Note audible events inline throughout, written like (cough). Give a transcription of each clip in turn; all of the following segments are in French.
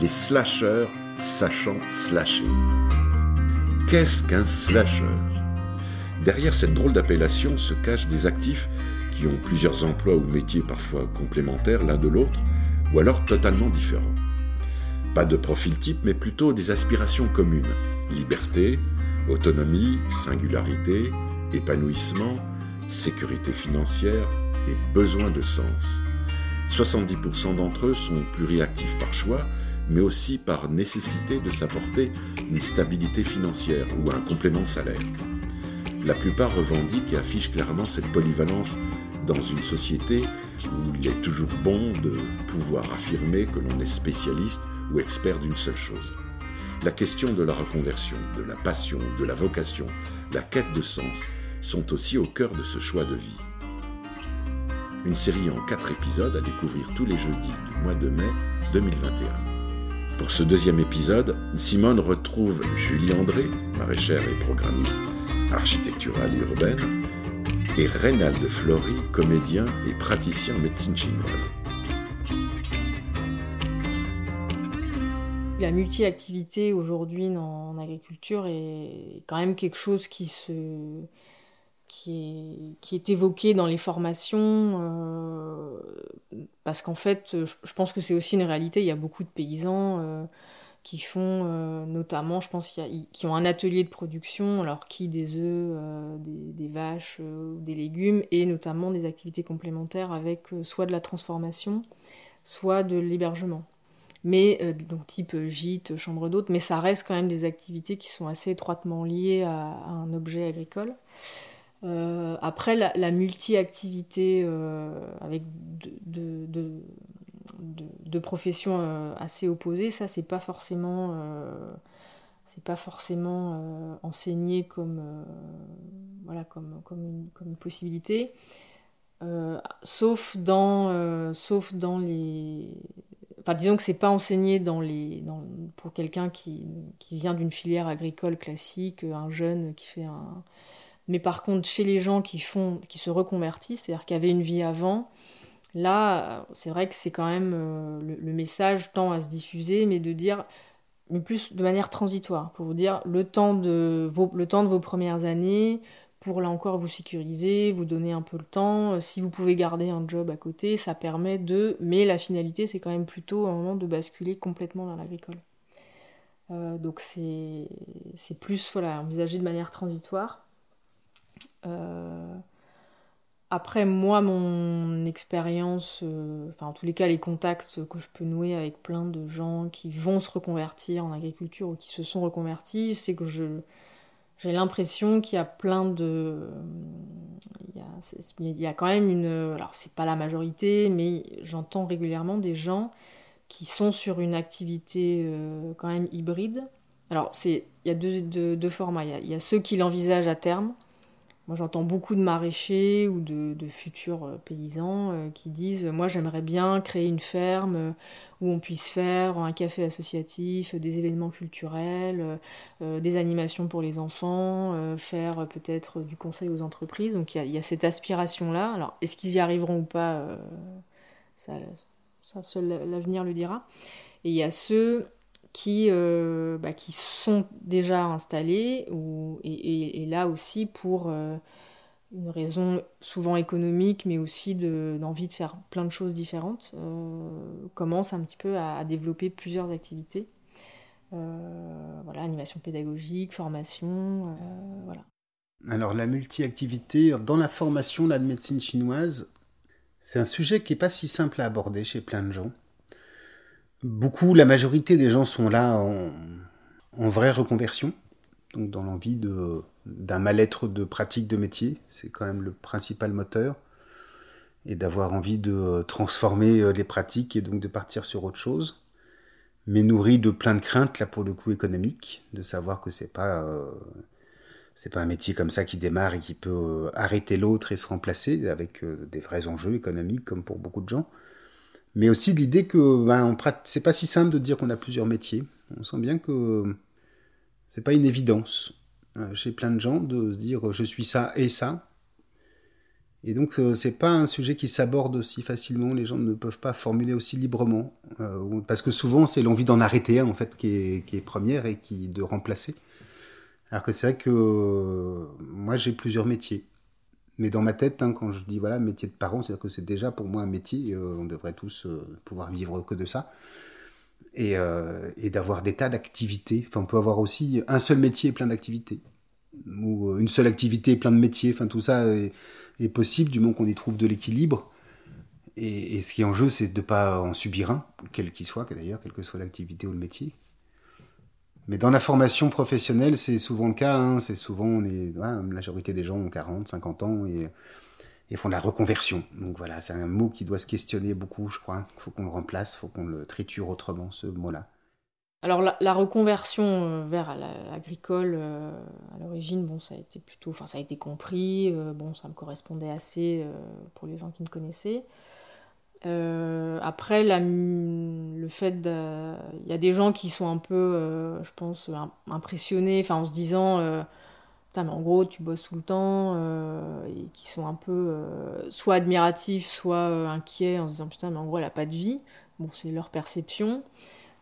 les slasheurs sachant slasher. Qu'est-ce qu'un slasher? Derrière cette drôle d'appellation se cachent des actifs qui ont plusieurs emplois ou métiers parfois complémentaires l'un de l'autre, ou alors totalement différents. Pas de profil type, mais plutôt des aspirations communes. Liberté, autonomie, singularité, épanouissement, sécurité financière et besoin de sens. 70% d'entre eux sont pluriactifs par choix, mais aussi par nécessité de s'apporter une stabilité financière ou un complément salaire. La plupart revendiquent et affichent clairement cette polyvalence dans une société où il est toujours bon de pouvoir affirmer que l'on est spécialiste ou expert d'une seule chose. La question de la reconversion, de la passion, de la vocation, la quête de sens sont aussi au cœur de ce choix de vie. Une série en quatre épisodes à découvrir tous les jeudis du mois de mai 2021. Pour ce deuxième épisode, Simone retrouve Julie André, maraîchère et programmiste architecturale et urbaine, et Reynald Flory, comédien et praticien en médecine chinoise. La multi-activité aujourd'hui en agriculture est quand même quelque chose qui se qui est, qui évoqué dans les formations, euh, parce qu'en fait, je, pense que c'est aussi une réalité. Il y a beaucoup de paysans euh, qui font, euh, notamment, je pense, qui ont un atelier de production, alors qui des œufs, des, vaches, des légumes, et notamment des activités complémentaires avec soit de la transformation, soit de l'hébergement mais euh, donc type gîte, chambre d'hôte, mais ça reste quand même des activités qui sont assez étroitement liées à, un objet agricole. Euh, après, la, multi-activité euh, avec de, de, de, professions assez opposées, ça c'est pas forcément c'est pas forcément enseigné comme voilà comme, comme, une, comme une possibilité. sauf dans sauf dans les Enfin, disons que c'est pas enseigné dans les, pour quelqu'un qui, vient d'une filière agricole classique, un jeune qui fait un. Mais par contre, chez les gens qui font, qui se reconvertissent, c'est-à-dire qui avaient une vie avant, là, c'est vrai que c'est quand même euh, le, message tend à se diffuser, mais de dire, mais plus de manière transitoire, pour vous dire le temps de vos premières années, pour là encore vous sécuriser, vous donner un peu le temps. Euh, si vous pouvez garder un job à côté, ça permet de. Mais la finalité, c'est quand même plutôt un moment de basculer complètement dans l'agricole. Euh, donc c'est plus voilà, envisagé de manière transitoire. Euh, après, moi, mon expérience, enfin en tous les cas, les contacts que je peux nouer avec plein de gens qui vont se reconvertir en agriculture ou qui se sont reconvertis, c'est que je, j'ai l'impression qu'il y a plein de. Il y, a, quand même une. Alors, c'est pas la majorité, mais j'entends régulièrement des gens qui sont sur une activité euh, quand même hybride. Alors, il y a deux, formats. Il y a, ceux qui l'envisagent à terme. Moi, j'entends beaucoup de maraîchers ou de, futurs euh, paysans euh, qui disent Moi, j'aimerais bien créer une ferme où on puisse faire un café associatif, des événements culturels, euh, euh, des animations pour les enfants, euh, faire peut-être du conseil aux entreprises. Donc il y, a cette aspiration-là. Alors est-ce qu'ils y arriveront ou pas ça, ça, seul l'avenir le dira. Et il y a ceux qui, bah, qui sont déjà installés ou, et, là aussi pour une raison souvent économique, mais aussi d'envie de, faire plein de choses différentes, euh, commence un petit peu à, développer plusieurs activités. Euh, voilà, animation pédagogique, formation, euh, voilà. Alors la multi-activité dans la formation de médecine chinoise, c'est un sujet qui n'est pas si simple à aborder chez plein de gens. Beaucoup, la majorité des gens sont là en, vraie reconversion, donc dans l'envie d'un mal-être de pratique de métier, c'est quand même le principal moteur, et d'avoir envie de euh, transformer euh, les pratiques et donc de partir sur autre chose, mais nourri de plein de craintes là pour le coup économique, de savoir que c'est pas euh, c'est pas un métier comme ça qui démarre et qui peut arrêter l'autre et se remplacer avec des vrais enjeux économiques comme pour beaucoup de gens, mais aussi de l'idée que ben, c'est pas si simple de dire qu'on a plusieurs métiers. On sent bien que c'est pas une évidence euh, chez plein de gens de se dire je suis ça et ça. Et donc euh, c'est pas un sujet qui s'aborde aussi facilement, les gens ne peuvent pas formuler aussi librement parce que souvent c'est l'envie d'en arrêter un en fait qui est, qui est première et qui de remplacer. Alors que c'est vrai que moi j'ai plusieurs métiers. Mais dans ma tête, hein, quand je dis voilà métier de parent, c'est-à-dire que c'est déjà pour moi un métier. on devrait tous pouvoir vivre que de ça et, euh, et d'avoir des tas d'activités. Enfin, on peut avoir aussi un seul métier et plein d'activités. Ou euh, une seule activité et plein de métiers. Enfin, tout ça est, possible du moment qu'on y trouve de l'équilibre. Et, et, ce qui est en jeu, c'est de ne pas en subir un, quel qu'il soit, d'ailleurs, quelle que soit l'activité ou le métier. Mais dans la formation professionnelle, c'est souvent le cas. Hein. C'est souvent, on est, la majorité des gens ont 40, 50 ans et et font de la reconversion. Donc voilà, c'est un mot qui doit se questionner beaucoup, je crois. Il faut qu'on le remplace, il faut qu'on le triture autrement, ce mot-là. Alors la, reconversion euh, vers l'agricole, euh, à l'origine, bon, ça a été plutôt, enfin ça a été compris, euh, bon, ça me correspondait assez pour les gens qui me connaissaient. Après, le fait, il y a des gens qui sont un peu, je pense, impressionnés, enfin en se disant mais en gros, tu bosses tout le temps, euh, et qui sont un peu euh, soit admiratifs, soit euh, inquiets en se disant putain, mais en gros, elle a pas de vie. Bon, c'est leur perception.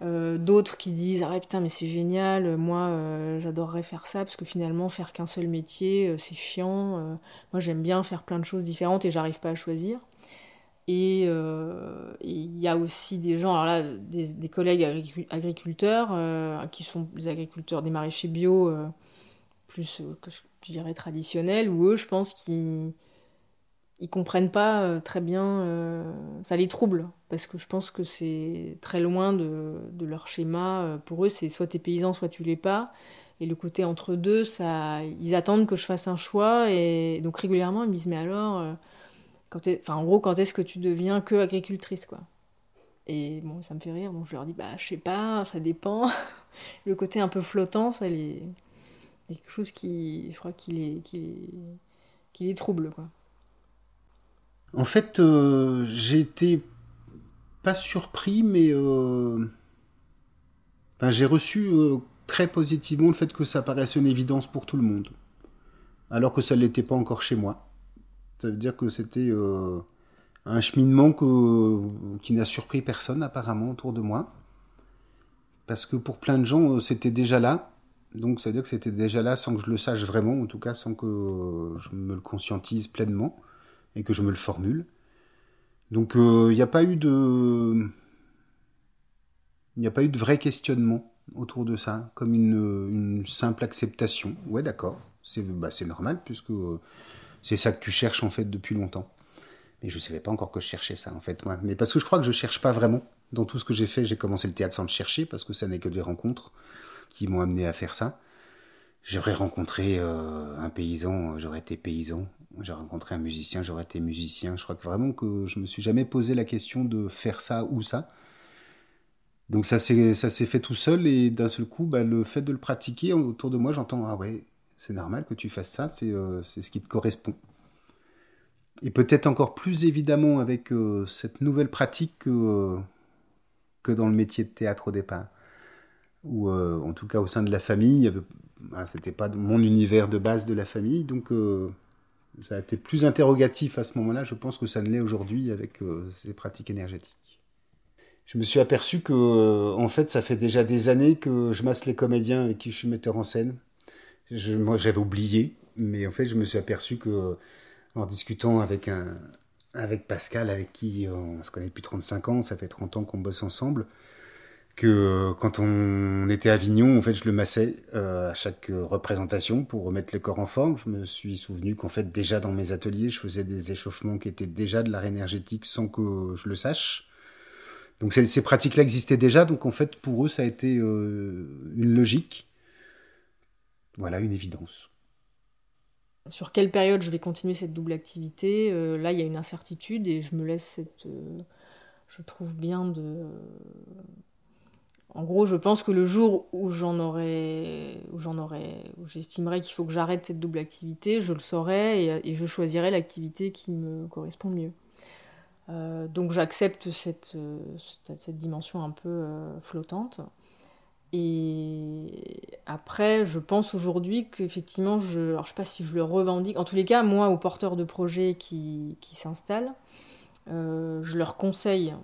D'autres qui disent ah putain, mais c'est génial, moi j'adorerais faire ça parce que finalement, faire qu'un seul métier, c'est chiant. moi, j'aime bien faire plein de choses différentes et j'arrive pas à choisir. Et il y a aussi des gens, alors là, des, collègues agriculteurs qui sont des agriculteurs, des maraîchers bio plus, euh, que je, dirais, traditionnels, où eux, je pense qu'ils ils comprennent pas euh, très bien, euh, ça les trouble, parce que je pense que c'est très loin de, leur schéma. Pour eux, c'est soit t'es paysan, soit tu l'es pas. Et le côté entre deux, ça, ils attendent que je fasse un choix, et donc régulièrement, ils me disent, mais alors, en gros, quand est-ce que tu deviens que agricultrice, quoi Et bon, ça me fait rire, je leur dis, bah, je sais pas, ça dépend. (laughs) le côté un peu flottant, ça les quelque chose qui, je crois, les, qui les trouble. En fait, euh, j'ai été pas surpris, mais euh, j'ai reçu euh, très positivement le fait que ça paraissait une évidence pour tout le monde, alors que ça ne l'était pas encore chez moi. Ça veut dire que c'était un cheminement que, qui n'a surpris personne apparemment autour de moi, parce que pour plein de gens, c'était déjà là, donc ça veut dire que c'était déjà là sans que je le sache vraiment, en tout cas sans que je me le conscientise pleinement et que je me le formule. Donc il euh, n'y a pas eu de... Il n'y a pas eu de vrai questionnement autour de ça, comme une, simple acceptation. Ouais d'accord, c'est bah, normal puisque euh, c'est ça que tu cherches en fait depuis longtemps. Mais je ne savais pas encore que je cherchais ça en fait. Mais parce que je crois que je ne cherche pas vraiment. Dans tout ce que j'ai fait, j'ai commencé le théâtre sans le chercher parce que ça n'est que des rencontres qui m'ont amené à faire ça. J'aurais rencontré euh, un paysan, j'aurais été paysan. J'aurais rencontré un musicien, j'aurais été musicien. Je crois vraiment que je me suis jamais posé la question de faire ça ou ça. Donc ça s'est fait tout seul et d'un seul coup, bah, le fait de le pratiquer autour de moi, j'entends ah ouais, c'est normal que tu fasses ça, c'est euh, c'est ce qui te correspond. Et peut-être encore plus évidemment avec euh, cette nouvelle pratique que que dans le métier de théâtre au départ ou euh, en tout cas au sein de la famille. Ah, c'était pas mon univers de base de la famille, donc euh, ça a été plus interrogatif à ce moment-là. Je pense que ça ne l'est aujourd'hui avec euh, ces pratiques énergétiques. Je me suis aperçu que, en fait, ça fait déjà des années que je masse les comédiens avec qui je suis metteur en scène. Je, moi, j'avais oublié, mais en fait, je me suis aperçu que, en discutant avec un, avec Pascal, avec qui on se connaît depuis 35 ans, ça fait 30 ans qu'on bosse ensemble, que euh, quand on était à Avignon, en fait, je le massais euh, à chaque représentation pour remettre le corps en forme. Je me suis souvenu qu'en fait, déjà dans mes ateliers, je faisais des échauffements qui étaient déjà de l'art énergétique sans que je le sache. Donc ces, pratiques-là existaient déjà, donc en fait, pour eux, ça a été euh, une logique. Voilà, une évidence. Sur quelle période je vais continuer cette double activité Là, il y a une incertitude et je me laisse cette... je trouve bien de en gros, je pense que le jour où j'en aurais, où j'en aurais, où j'estimerais qu'il faut que j'arrête cette double activité, je le saurais et, je choisirais l'activité qui me correspond mieux. Euh, donc j'accepte cette, dimension un peu euh, flottante. Et après, je pense aujourd'hui qu'effectivement, je, je sais pas si je le revendique. En tous les cas, moi, aux porteurs de projets qui, qui s'installent, euh, je leur conseille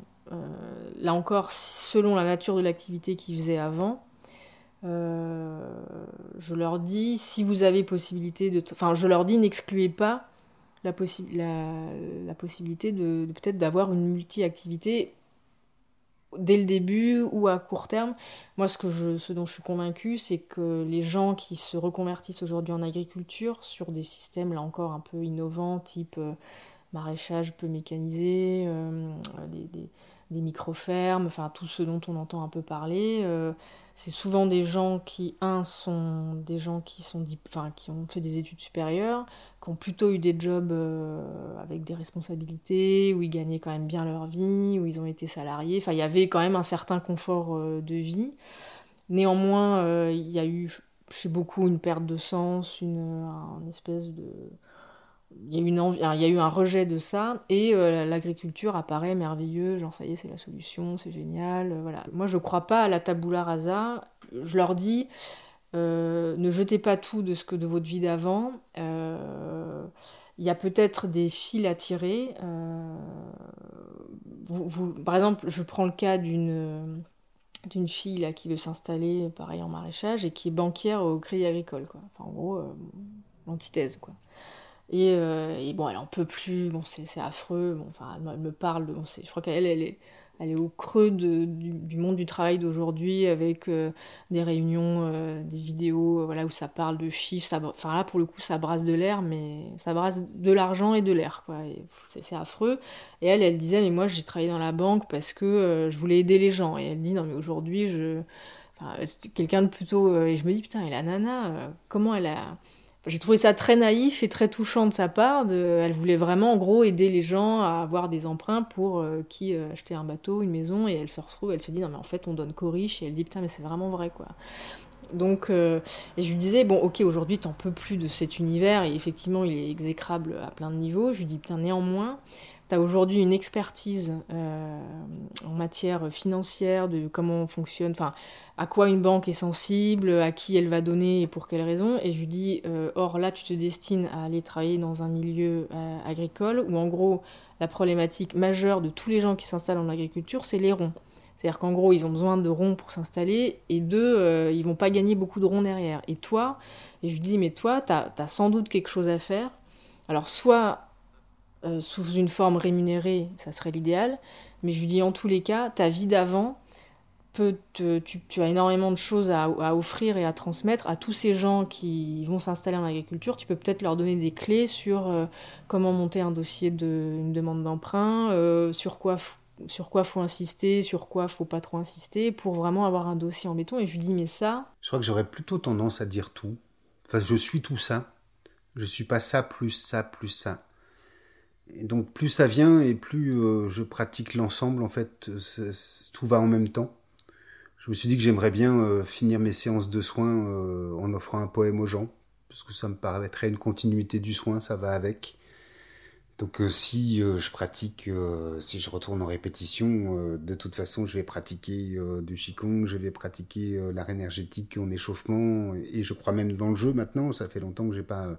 là encore, selon la nature de l'activité qu'ils faisaient avant, je leur dis, si vous avez possibilité de... Enfin, je leur dis, n'excluez pas la, la, possibilité de, peut-être d'avoir une multi-activité dès le début ou à court terme. Moi, ce, que je, ce dont je suis convaincue, c'est que les gens qui se reconvertissent aujourd'hui en agriculture sur des systèmes, là encore, un peu innovants, type euh, maraîchage peu mécanisé, euh, des, des, micro-fermes, enfin tout ce dont on entend un peu parler, euh, c'est souvent des gens qui, un, sont des gens qui, sont, qui ont fait des études supérieures, qui ont plutôt eu des jobs euh, avec des responsabilités, où ils gagnaient quand même bien leur vie, où ils ont été salariés. Enfin, il y avait quand même un certain confort euh, de vie. Néanmoins, euh, il y a eu chez beaucoup une perte de sens, une, espèce de... Il y, a eu il y a eu un rejet de ça et l'agriculture apparaît merveilleux, genre ça y est, c'est la solution, c'est génial. voilà. Moi, je crois pas à la tabula rasa. Je leur dis, euh, ne jetez pas tout de ce que de votre vie d'avant. Euh, il y a peut-être des fils à tirer. Euh, par exemple, je prends le cas d'une d'une fille là, qui veut s'installer, pareil, en maraîchage, et qui est banquière au Crédit Agricole. Quoi. Enfin, en gros, l'antithèse. Quoi. Et, bon, elle en peut plus, bon, c'est affreux. Enfin, elle, me parle, je crois qu'elle elle est elle est au creux du, monde du travail d'aujourd'hui avec euh, des réunions, euh, des vidéos euh, voilà, où ça parle de chiffres. Enfin là, pour le coup, ça brasse de l'air, mais ça brasse de l'argent et de l'air. C'est affreux. Et elle, elle disait, mais moi, j'ai travaillé dans la banque parce que je voulais aider les gens. Et elle dit, non, mais aujourd'hui, je... Enfin, quelqu'un de plutôt... et je me dis, putain, et la nana, comment elle a j'ai trouvé ça très naïf et très touchant de sa part. Elle voulait vraiment, en gros, aider les gens à avoir des emprunts pour euh, qui euh, acheter un bateau, une maison, et elle se retrouve, elle se dit non mais en fait on donne qu'aux riches, et elle dit putain mais c'est vraiment vrai quoi. Donc, euh, je lui disais, bon, ok, aujourd'hui, t'en peux plus de cet univers, et effectivement, il est exécrable à plein de niveaux. Je lui dis, putain, néanmoins, t'as aujourd'hui une expertise en matière financière, de comment on fonctionne, enfin, à quoi une banque est sensible, à qui elle va donner et pour quelles raisons. Et je lui dis, euh, or là, tu te destines à aller travailler dans un milieu euh, agricole où en gros, la problématique majeure de tous les gens qui s'installent en agriculture, c'est les ronds. C'est-à-dire qu'en gros, ils ont besoin de ronds pour s'installer et deux, euh, ils vont pas gagner beaucoup de ronds derrière. Et toi, et je lui dis, mais toi, tu as, sans doute quelque chose à faire. Alors, soit sous une forme rémunérée, ça serait l'idéal, mais je lui dis, en tous les cas, ta vie d'avant, tu, as énormément de choses à, offrir et à transmettre à tous ces gens qui vont s'installer en agriculture. Tu peux peut-être leur donner des clés sur euh, comment monter un dossier de demande d'emprunt, euh, sur quoi sur quoi faut insister, sur quoi faut pas trop insister pour vraiment avoir un dossier en béton. Et je lui dis mais ça. Je crois que j'aurais plutôt tendance à dire tout. Enfin, je suis tout ça. Je suis pas ça plus ça plus ça. Et donc plus ça vient et plus euh, je pratique l'ensemble, en fait, tout va en même temps je me suis dit que j'aimerais bien euh, finir mes séances de soins euh, en offrant un poème aux gens, parce que ça me paraîtrait une continuité du soin, ça va avec. Donc euh, si je pratique, si je retourne en répétition, de toute façon je vais pratiquer du qigong, je vais pratiquer l'art énergétique en échauffement, et je crois même dans le jeu maintenant, ça fait longtemps que j'ai pas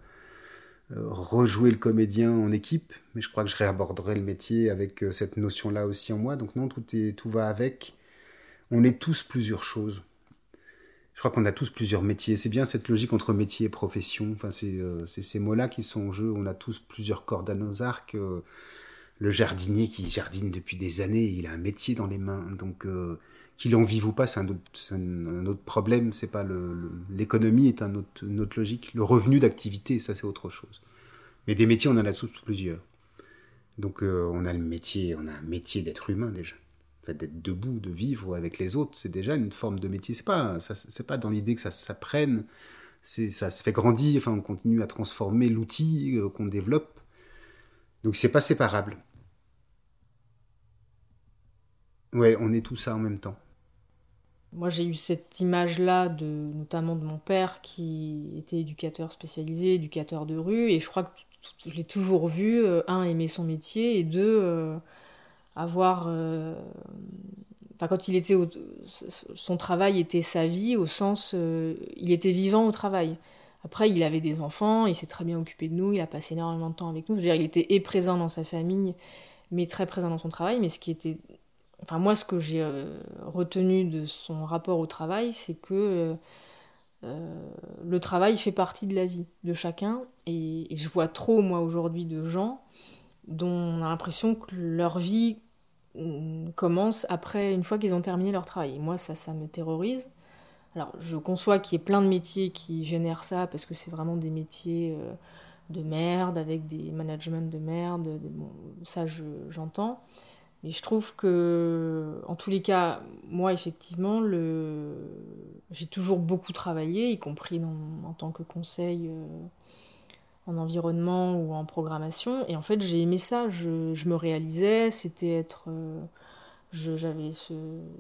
rejoué le comédien en équipe, mais je crois que je réaborderai le métier avec cette notion-là aussi en moi. Donc non, tout, est, tout va avec on est tous plusieurs choses. Je crois qu'on a tous plusieurs métiers. C'est bien cette logique entre métier et profession. Enfin, c'est euh, ces mots-là qui sont en jeu. On a tous plusieurs cordes à nos arcs. Euh, le jardinier qui jardine depuis des années, il a un métier dans les mains. Donc, euh, qu'il en vive ou pas, c'est un, autre problème. C'est pas l'économie est un autre, une autre logique. Le revenu d'activité, ça c'est autre chose. Mais des métiers, on en a tous plusieurs. Donc, on a le métier, on a un métier d'être humain déjà d'être debout, de vivre avec les autres, c'est déjà une forme de métier. C'est pas, c'est pas dans l'idée que ça s'apprenne, c'est, ça se fait grandir. Enfin, on continue à transformer l'outil euh, qu'on développe. Donc c'est pas séparable. Ouais, on est tout ça en même temps. Moi, j'ai eu cette image-là, de, notamment de mon père qui était éducateur spécialisé, éducateur de rue, et je crois que je l'ai toujours vu, euh, un, aimer son métier, et deux, euh, avoir. Euh, enfin, quand il était. son travail était sa vie, au sens. Euh, il était vivant au travail. Après, il avait des enfants, il s'est très bien occupé de nous, il a passé énormément de temps avec nous. Je veux dire, il était et présent dans sa famille, mais très présent dans son travail. Mais ce qui était enfin moi ce que j'ai retenu de son rapport au travail, c'est que le travail fait partie de la vie de chacun et, je vois trop moi aujourd'hui de gens dont on a l'impression que leur vie mm, commence après une fois qu'ils ont terminé leur travail. Moi ça ça me terrorise. Alors je conçois qu'il y ait plein de métiers qui génèrent ça parce que c'est vraiment des métiers de merde, avec des managements de merde, ça j'entends. Mais je trouve que, en tous les cas, moi, effectivement, j'ai toujours beaucoup travaillé, y compris en tant que conseil euh, en environnement ou en programmation. Et en fait, j'ai aimé ça. Je, je me réalisais, c'était être. Euh, je, ce,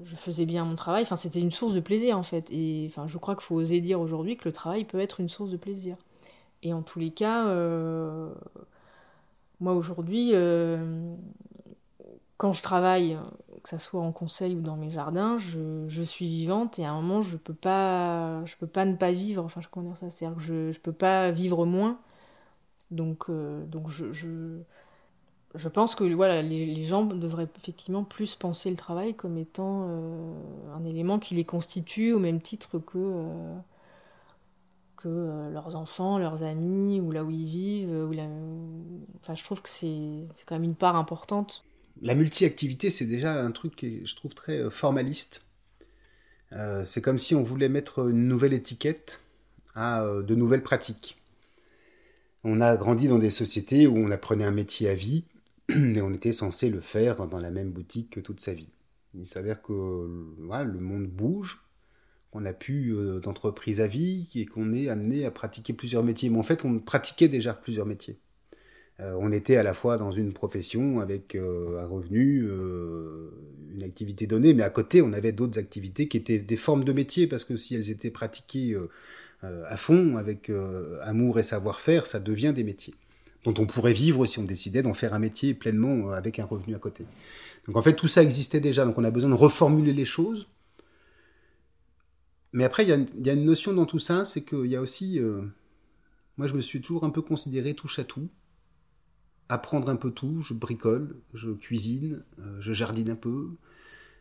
je faisais bien mon travail. Enfin, c'était une source de plaisir, en fait. Et enfin, je crois qu'il faut oser dire aujourd'hui que le travail peut être une source de plaisir. Et en tous les cas, euh, moi aujourd'hui, euh, quand je travaille, que ce soit en conseil ou dans mes jardins, je, suis vivante et à un moment, je peux je peux pas ne pas vivre. Enfin, je comment dire ça C'est-à-dire que je, ne peux pas vivre moins. Donc, euh, donc je, je, pense que voilà, les, gens devraient effectivement plus penser le travail comme étant un élément qui les constitue au même titre que que euh, leurs enfants, leurs amis, ou là où ils vivent. Enfin, je trouve que c'est quand même une part importante. La multi-activité, c'est déjà un truc qui je trouve très euh, formaliste. Euh, c'est comme si on voulait mettre une nouvelle étiquette à de nouvelles pratiques. On a grandi dans des sociétés où on apprenait un métier à vie, (clears throat) et on était censé le faire dans la même boutique que toute sa vie. Il s'avère que le monde bouge, qu'on a pu euh, d'entreprise à vie et qu'on est amené à pratiquer plusieurs métiers. Mais en fait, on pratiquait déjà plusieurs métiers. Euh, on était à la fois dans une profession avec euh, un revenu, une activité donnée, mais à côté, on avait d'autres activités qui étaient des formes de métiers, parce que si elles étaient pratiquées à fond, avec amour et savoir-faire, ça devient des métiers, dont on pourrait vivre si on décidait d'en faire un métier pleinement avec un revenu à côté. Donc en fait, tout ça existait déjà, donc on a besoin de reformuler les choses mais après, il y, a une notion dans tout ça, c'est qu'il y a aussi. Euh, moi, je me suis toujours un peu considéré touche à tout. Apprendre un peu tout. Je bricole, je cuisine, euh, je jardine un peu.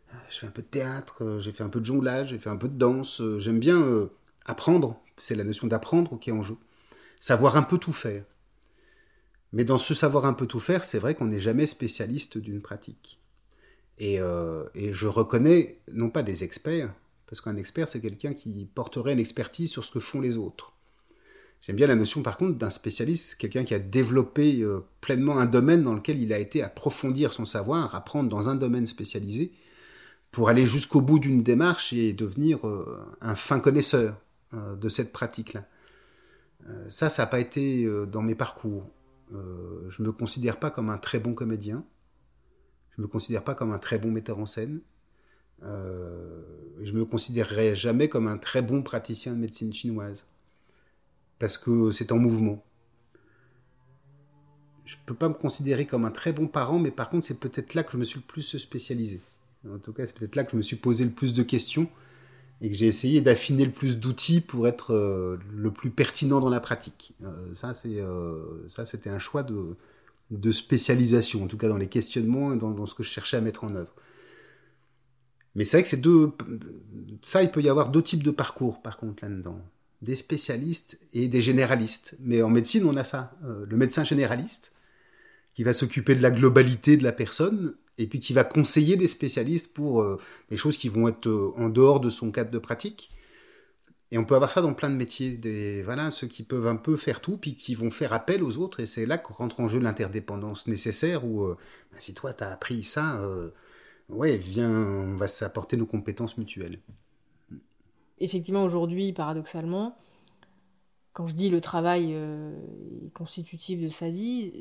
Euh, je fais un peu de théâtre, j'ai fait un peu de jonglage, j'ai fait un peu de danse. J'aime bien apprendre. C'est la notion d'apprendre qui est en jeu. Savoir un peu tout faire. Mais dans ce savoir un peu tout faire, c'est vrai qu'on n'est jamais spécialiste d'une pratique. Et, et, je reconnais, non pas des experts, parce qu'un expert, c'est quelqu'un qui porterait une expertise sur ce que font les autres. J'aime bien la notion, par contre, d'un spécialiste, quelqu'un qui a développé euh, pleinement un domaine dans lequel il a été approfondir son savoir, apprendre dans un domaine spécialisé, pour aller jusqu'au bout d'une démarche et devenir euh, un fin connaisseur euh, de cette pratique-là. ça, ça n'a pas été dans mes parcours. je ne me considère pas comme un très bon comédien. Je ne me considère pas comme un très bon metteur en scène. Euh, je me considérerais jamais comme un très bon praticien de médecine chinoise. Parce que c'est en mouvement. Je peux pas me considérer comme un très bon parent, mais par contre, c'est peut-être là que je me suis le plus spécialisé. En tout cas, c'est peut-être là que je me suis posé le plus de questions et que j'ai essayé d'affiner le plus d'outils pour être euh, le plus pertinent dans la pratique. Euh, ça, c'est, ça, c'était un choix de, spécialisation, en tout cas dans les questionnements et dans, dans, ce que je cherchais à mettre en œuvre. Mais c'est vrai que c'est deux. Ça, il peut y avoir deux types de parcours, par contre, là-dedans. Des spécialistes et des généralistes. Mais en médecine, on a ça. Euh, le médecin généraliste, qui va s'occuper de la globalité de la personne, et puis qui va conseiller des spécialistes pour euh, des choses qui vont être euh, en dehors de son cadre de pratique. Et on peut avoir ça dans plein de métiers. Des, voilà, ceux qui peuvent un peu faire tout, puis qui vont faire appel aux autres. Et c'est là que rentre en jeu l'interdépendance nécessaire, où bah, si toi, tu as appris ça ouais, viens, on va s'apporter nos compétences mutuelles. Effectivement, aujourd'hui, paradoxalement, quand je dis le travail euh, constitutif de sa vie,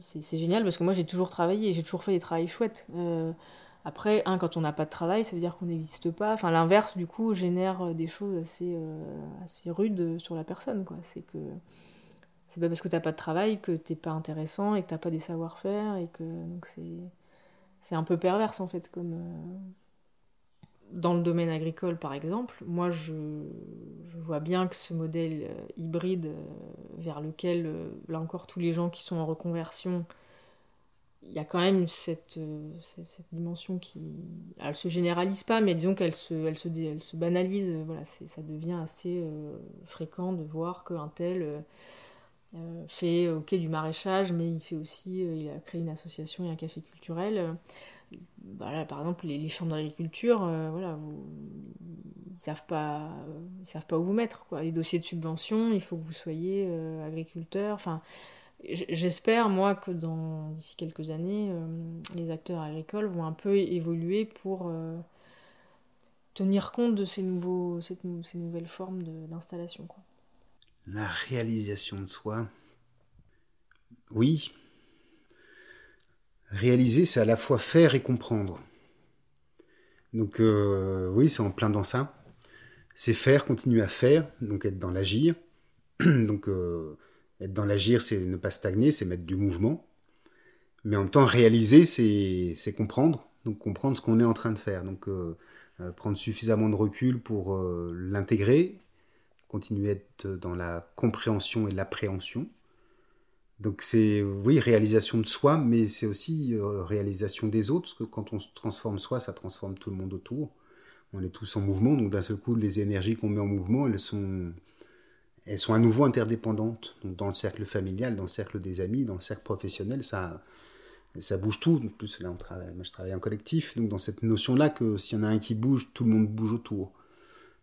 c'est génial parce que moi j'ai toujours travaillé, j'ai toujours fait des travails chouettes. Euh, après, quand on n'a pas de travail, ça veut dire qu'on n'existe pas. Enfin, l'inverse, du coup, génère des choses assez, euh, assez rudes sur la personne. C'est que c'est pas parce que tu n'as pas de travail que tu n'es pas intéressant et que tu n'as pas des savoir-faire et que c'est c'est un peu perverse en fait comme euh, dans le domaine agricole par exemple moi je, vois bien que ce modèle euh, hybride euh, vers lequel là encore tous les gens qui sont en reconversion il y a quand même cette, dimension qui. Elle se généralise pas, mais disons qu'elle se, elle se, elle se banalise. Voilà, ça devient assez fréquent de voir qu'un tel fait du maraîchage, mais il fait aussi. il a créé une association et un café culturel. Voilà, par exemple, les, les champs d'agriculture, voilà, ils savent pas ils savent pas où vous mettre quoi. Les dossiers de subvention il faut que vous soyez euh, agriculteur. Enfin j'espère moi que dans d'ici quelques années euh, les acteurs agricoles vont un peu évoluer pour euh, tenir compte de ces nouveaux ces nouvelles formes d'installation la réalisation de soi. Oui réaliser c'est à la fois faire et comprendre donc oui c'est en plein dans ça c'est faire, continuer à faire, donc être dans l'agir. (clears throat) donc euh, être dans l'agir, c'est ne pas stagner, c'est mettre du mouvement. Mais en même temps, réaliser, c'est comprendre. Donc comprendre ce qu'on est en train de faire. Donc euh, euh, prendre suffisamment de recul pour l'intégrer, continuer à être dans la compréhension et l'appréhension. Donc c'est, oui, réalisation de soi, mais c'est aussi réalisation des autres, parce que quand on se transforme soi, ça transforme tout le monde autour on est tous en mouvement, donc d'un seul coup, les énergies qu'on met en mouvement, elles sont, elles sont à nouveau interdépendantes. Donc dans le cercle familial, dans le cercle des amis, dans le cercle professionnel, ça, ça bouge tout. En plus, là, on travaille, moi, je travaille en collectif, donc dans cette notion-là que s'il y en a un qui bouge, tout le monde bouge autour.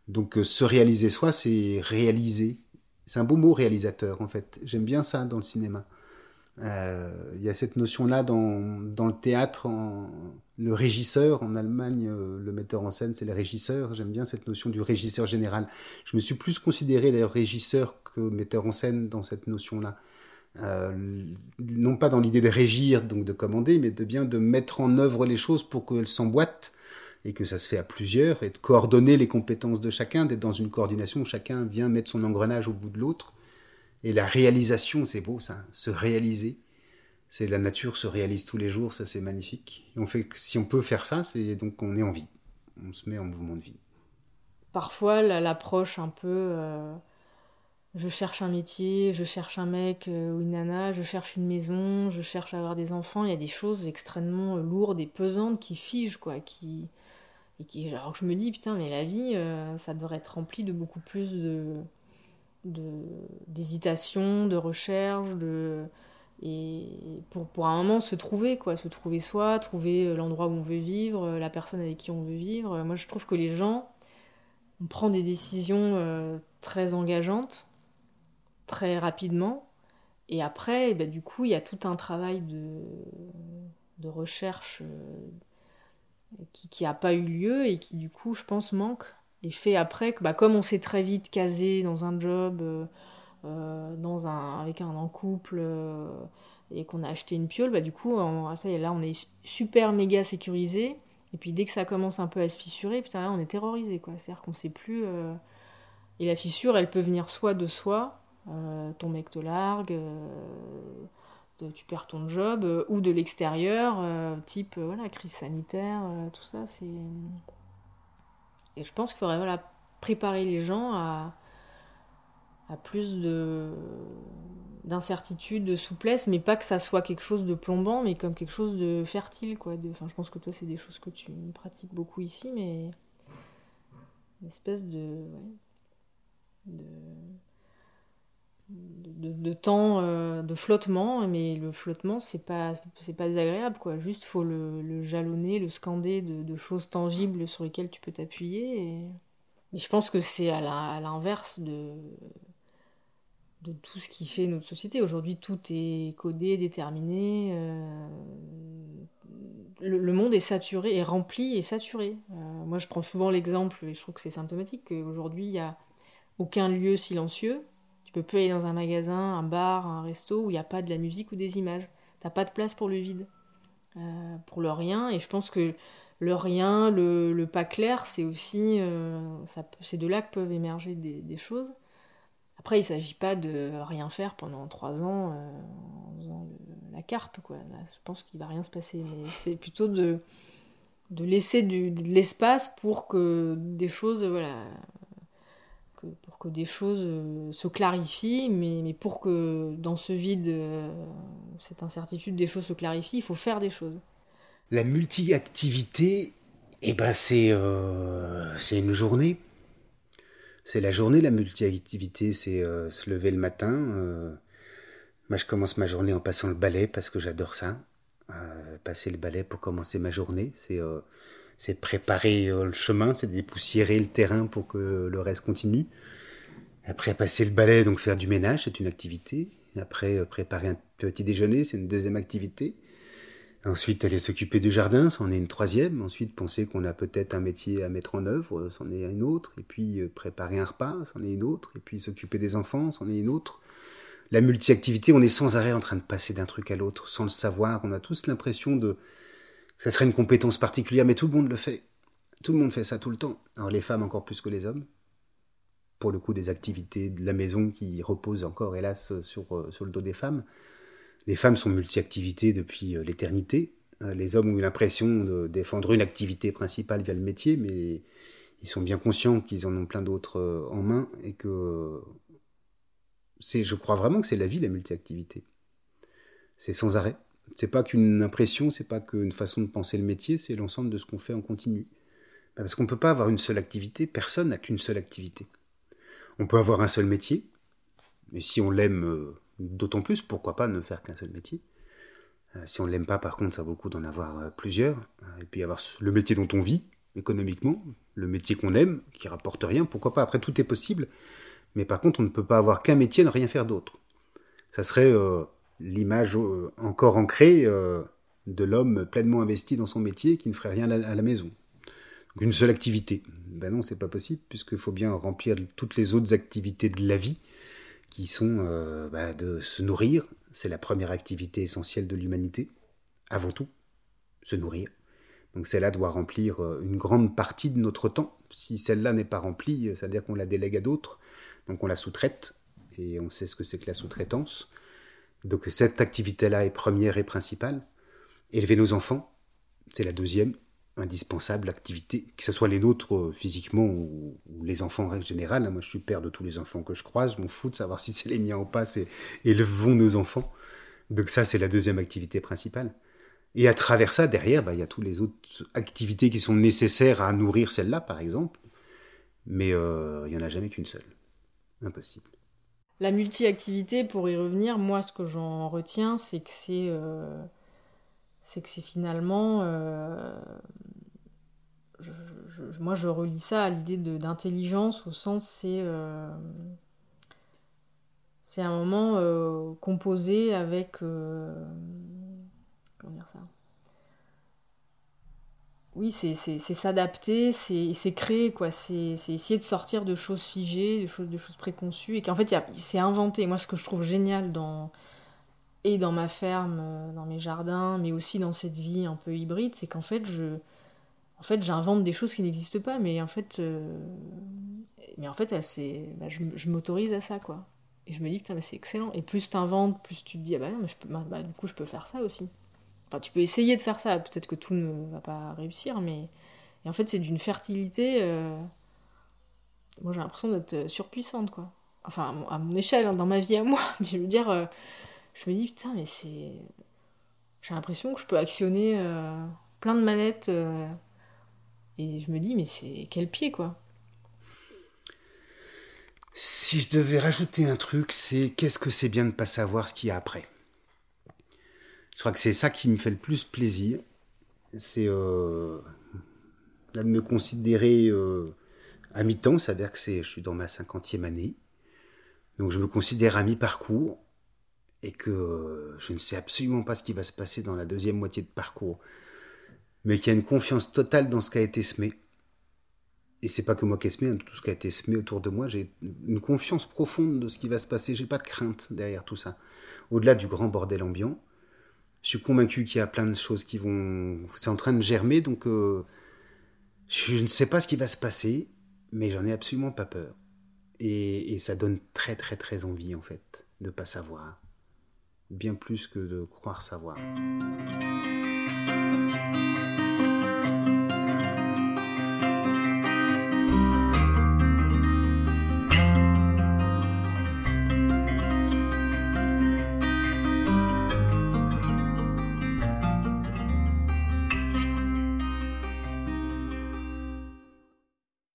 Donc euh, se réaliser soi, c'est réaliser. C'est un beau mot, réalisateur, en fait. J'aime bien ça dans le cinéma. Euh, il y a cette notion-là dans, dans, le théâtre, le régisseur en Allemagne, euh, le metteur en scène, c'est le régisseur. J'aime bien cette notion du régisseur général. Je me suis plus considéré d'ailleurs régisseur que metteur en scène dans cette notion-là. Euh, non pas dans l'idée de régir, donc de commander, mais de bien de mettre en œuvre les choses pour qu'elles s'emboîtent et que ça se fait à plusieurs, et de coordonner les compétences de chacun, d'être dans une coordination où chacun vient mettre son engrenage au bout de l'autre et la réalisation, c'est beau ça, se réaliser. C'est la nature se réalise tous les jours, ça c'est magnifique. On fait, si on peut faire ça, c'est donc on est en vie. On se met en mouvement de vie. Parfois, l'approche un peu, euh, je cherche un métier, je cherche un mec euh, ou une nana, je cherche une maison, je cherche à avoir des enfants. Il y a des choses extrêmement lourdes et pesantes qui figent, quoi, qui et qui, alors je me dis putain, mais la vie, euh, ça devrait être rempli de beaucoup plus de d'hésitation, de, recherche, de et pour, pour un moment se trouver quoi, se trouver soi, trouver euh, l'endroit où on veut vivre, euh, la personne avec qui on veut vivre. Moi je trouve que les gens on prend des décisions très engageantes très rapidement et après bah, du coup il y a tout un travail de, de recherche qui n'a pas eu lieu et qui du coup je pense manque et fait après que bah, comme on s'est très vite casé dans un job, euh, euh, dans un, avec un en couple, euh, et qu'on a acheté une piole, bah, du coup, ça y est, là on est super méga sécurisé. Et puis dès que ça commence un peu à se fissurer, putain là on est terrorisé quoi. C'est-à-dire qu'on sait plus. Et la fissure, elle peut venir soit de soi, ton mec te largue, tu perds ton job, ou de l'extérieur, type voilà crise sanitaire, tout ça, c'est et je pense qu'il faudrait voilà, préparer les gens à, à plus de d'incertitude, de souplesse, mais pas que ça soit quelque chose de plombant, mais comme quelque chose de fertile. Quoi. De, enfin, je pense que toi, c'est des choses que tu pratiques beaucoup ici, mais une espèce de, de, temps euh, de flottement, mais le flottement, c'est pas, c'est pas désagréable. Quoi. Juste, faut le, le jalonner, le scander de, choses tangibles sur lesquelles tu peux t'appuyer. Mais je pense que c'est à l'inverse de de tout ce qui fait notre société. Aujourd'hui, tout est codé, déterminé. Euh, le, monde est saturé, est rempli et saturé. Euh, moi, je prends souvent l'exemple, et je trouve que c'est symptomatique, qu'aujourd'hui, il n'y a aucun lieu silencieux. Peux plus aller dans un magasin, un bar, un resto où il n'y a pas de la musique ou des images. T'as pas de place pour le vide, euh, pour le rien. Et je pense que le rien, le, pas clair, c'est aussi... c'est de là que peuvent émerger des choses. Après, il ne s'agit pas de rien faire pendant trois ans euh, en faisant la carpe, quoi. je pense qu'il va rien se passer, mais c'est plutôt de, laisser de l'espace pour que des choses, voilà, pour que des choses se clarifient, mais, mais pour que dans ce vide, cette incertitude, des choses se clarifient, il faut faire des choses. La multi-activité, eh ben c'est c'est une journée. C'est la journée, la multi-activité, c'est se lever le matin. moi, je commence ma journée en passant le balai parce que j'adore ça. passer le balai pour commencer ma journée, c'est c'est préparer euh, le chemin, c'est dépoussiérer le terrain pour que le reste continue. Après, passer le balai, donc faire du ménage, c'est une activité. Après, euh, préparer un petit déjeuner, c'est une deuxième activité. Ensuite, aller s'occuper du jardin, c'en est une troisième. Ensuite, penser qu'on a peut-être un métier à mettre en œuvre, c'en est une autre. Et puis, euh, préparer un repas, c'en est une autre. Et puis, s'occuper des enfants, c'en est une autre. La multi-activité, on est sans arrêt en train de passer d'un truc à l'autre, sans le savoir. On a tous l'impression de, ça serait une compétence particulière, mais tout le monde le fait. Tout le monde fait ça tout le temps. Alors les femmes encore plus que les hommes. Pour le coup, des activités de la maison qui reposent encore, hélas, sur, euh, sur le dos des femmes. Les femmes sont multi-activités depuis euh, l'éternité. Euh, les hommes ont eu l'impression de défendre une activité principale via le métier, mais ils sont bien conscients qu'ils en ont plein d'autres en main et que c'est, je crois vraiment que c'est la vie, la multi-activité. C'est sans arrêt. C'est pas qu'une impression, c'est pas qu'une façon de penser le métier, c'est l'ensemble de ce qu'on fait en continu. Bah, parce qu'on ne peut pas avoir une seule activité, personne n'a qu'une seule activité. On peut avoir un seul métier, mais si on l'aime euh, d'autant plus, pourquoi pas ne faire qu'un seul métier? Euh, Si on ne l'aime pas, par contre, ça vaut le coup d'en avoir euh, plusieurs, et puis avoir le métier dont on vit économiquement, le métier qu'on aime, qui rapporte rien, pourquoi pas? Après, tout est possible, mais par contre, on ne peut pas avoir qu'un métier et ne rien faire d'autre. Ça serait l'image euh, encore ancrée euh, de l'homme pleinement investi dans son métier qui ne ferait rien à la maison. Une seule activité. Ben non, c'est pas possible puisqu'il faut bien remplir toutes les autres activités de la vie qui sont euh, bah, de se nourrir. C'est la première activité essentielle de l'humanité. Avant tout, se nourrir. Donc celle-là doit remplir une grande partie de notre temps. Si celle-là n'est pas remplie, ça veut dire qu'on la délègue à d'autres. Donc on la sous-traite. Et on sait ce que c'est que la sous-traitance. Donc cette activité-là est première et principale. Élever nos enfants, c'est la deuxième indispensable activité, que ce soit les nôtres euh, physiquement ou, les enfants en règle générale. Moi, je suis père de tous les enfants que je croise, je m'en fous de savoir (laughs) si c'est les miens ou pas, c'est élevons nos enfants. Donc ça, c'est la deuxième activité principale. Et à travers ça, derrière, bah, il y a toutes les autres activités qui sont nécessaires à nourrir celle-là, par exemple. Mais euh, il n'y en a jamais qu'une seule. Impossible. La multi-activité, pour y revenir, moi ce que j'en retiens, c'est que c'est euh, que c'est finalement euh, moi je relis ça à l'idée d'intelligence au sens c'est euh, c'est un moment composé avec comment dire ça? Oui, c'est s'adapter, c'est créer, quoi. C'est essayer de sortir de choses figées, de choses, de choses préconçues, et qu'en fait, c'est inventé. Moi, ce que je trouve génial dans et dans ma ferme, dans mes jardins, mais aussi dans cette vie un peu hybride, c'est qu'en fait, je, en fait, j'invente des choses qui n'existent pas, mais en fait, euh, mais en fait, bah, je, m'autorise à ça, quoi. Et je me dis, putain, mais c'est excellent. Et plus tu inventes, plus tu te dis, ah bah mais bah, bah, du coup, je peux faire ça aussi. Tu peux essayer de faire ça, peut-être que tout ne va pas réussir, mais. En fait, c'est d'une fertilité. Euh, moi, j'ai l'impression d'être euh, surpuissante, quoi. Enfin, à mon échelle, hein, dans ma vie à moi. (laughs) Mais je veux dire, euh, je me dis, putain, mais c'est. J'ai l'impression que je peux actionner plein de manettes. et je me dis, mais c'est quel pied, quoi. Si je devais rajouter un truc, c'est qu'est-ce que c'est bien de ne pas savoir ce qu'il y a après? Je crois que c'est ça qui me fait le plus plaisir. C'est euh, de me considérer euh, à mi-temps, c'est-à-dire que je suis dans ma cinquantième année. Donc je me considère à mi-parcours et que euh, je ne sais absolument pas ce qui va se passer dans la deuxième moitié de parcours. Mais qu'il y a une confiance totale dans ce qui a été semé. Et c'est pas que moi qui ai semé, hein, tout ce qui a été semé autour de moi, j'ai une confiance profonde de ce qui va se passer. J'ai pas de crainte derrière tout ça. Au-delà du grand bordel ambiant, je suis convaincu qu'il y a plein de choses qui vont. C'est en train de germer, donc euh, je ne sais pas ce qui va se passer, mais j'en ai absolument pas peur. Et, ça donne très très très envie en fait de pas savoir, bien plus que de croire savoir.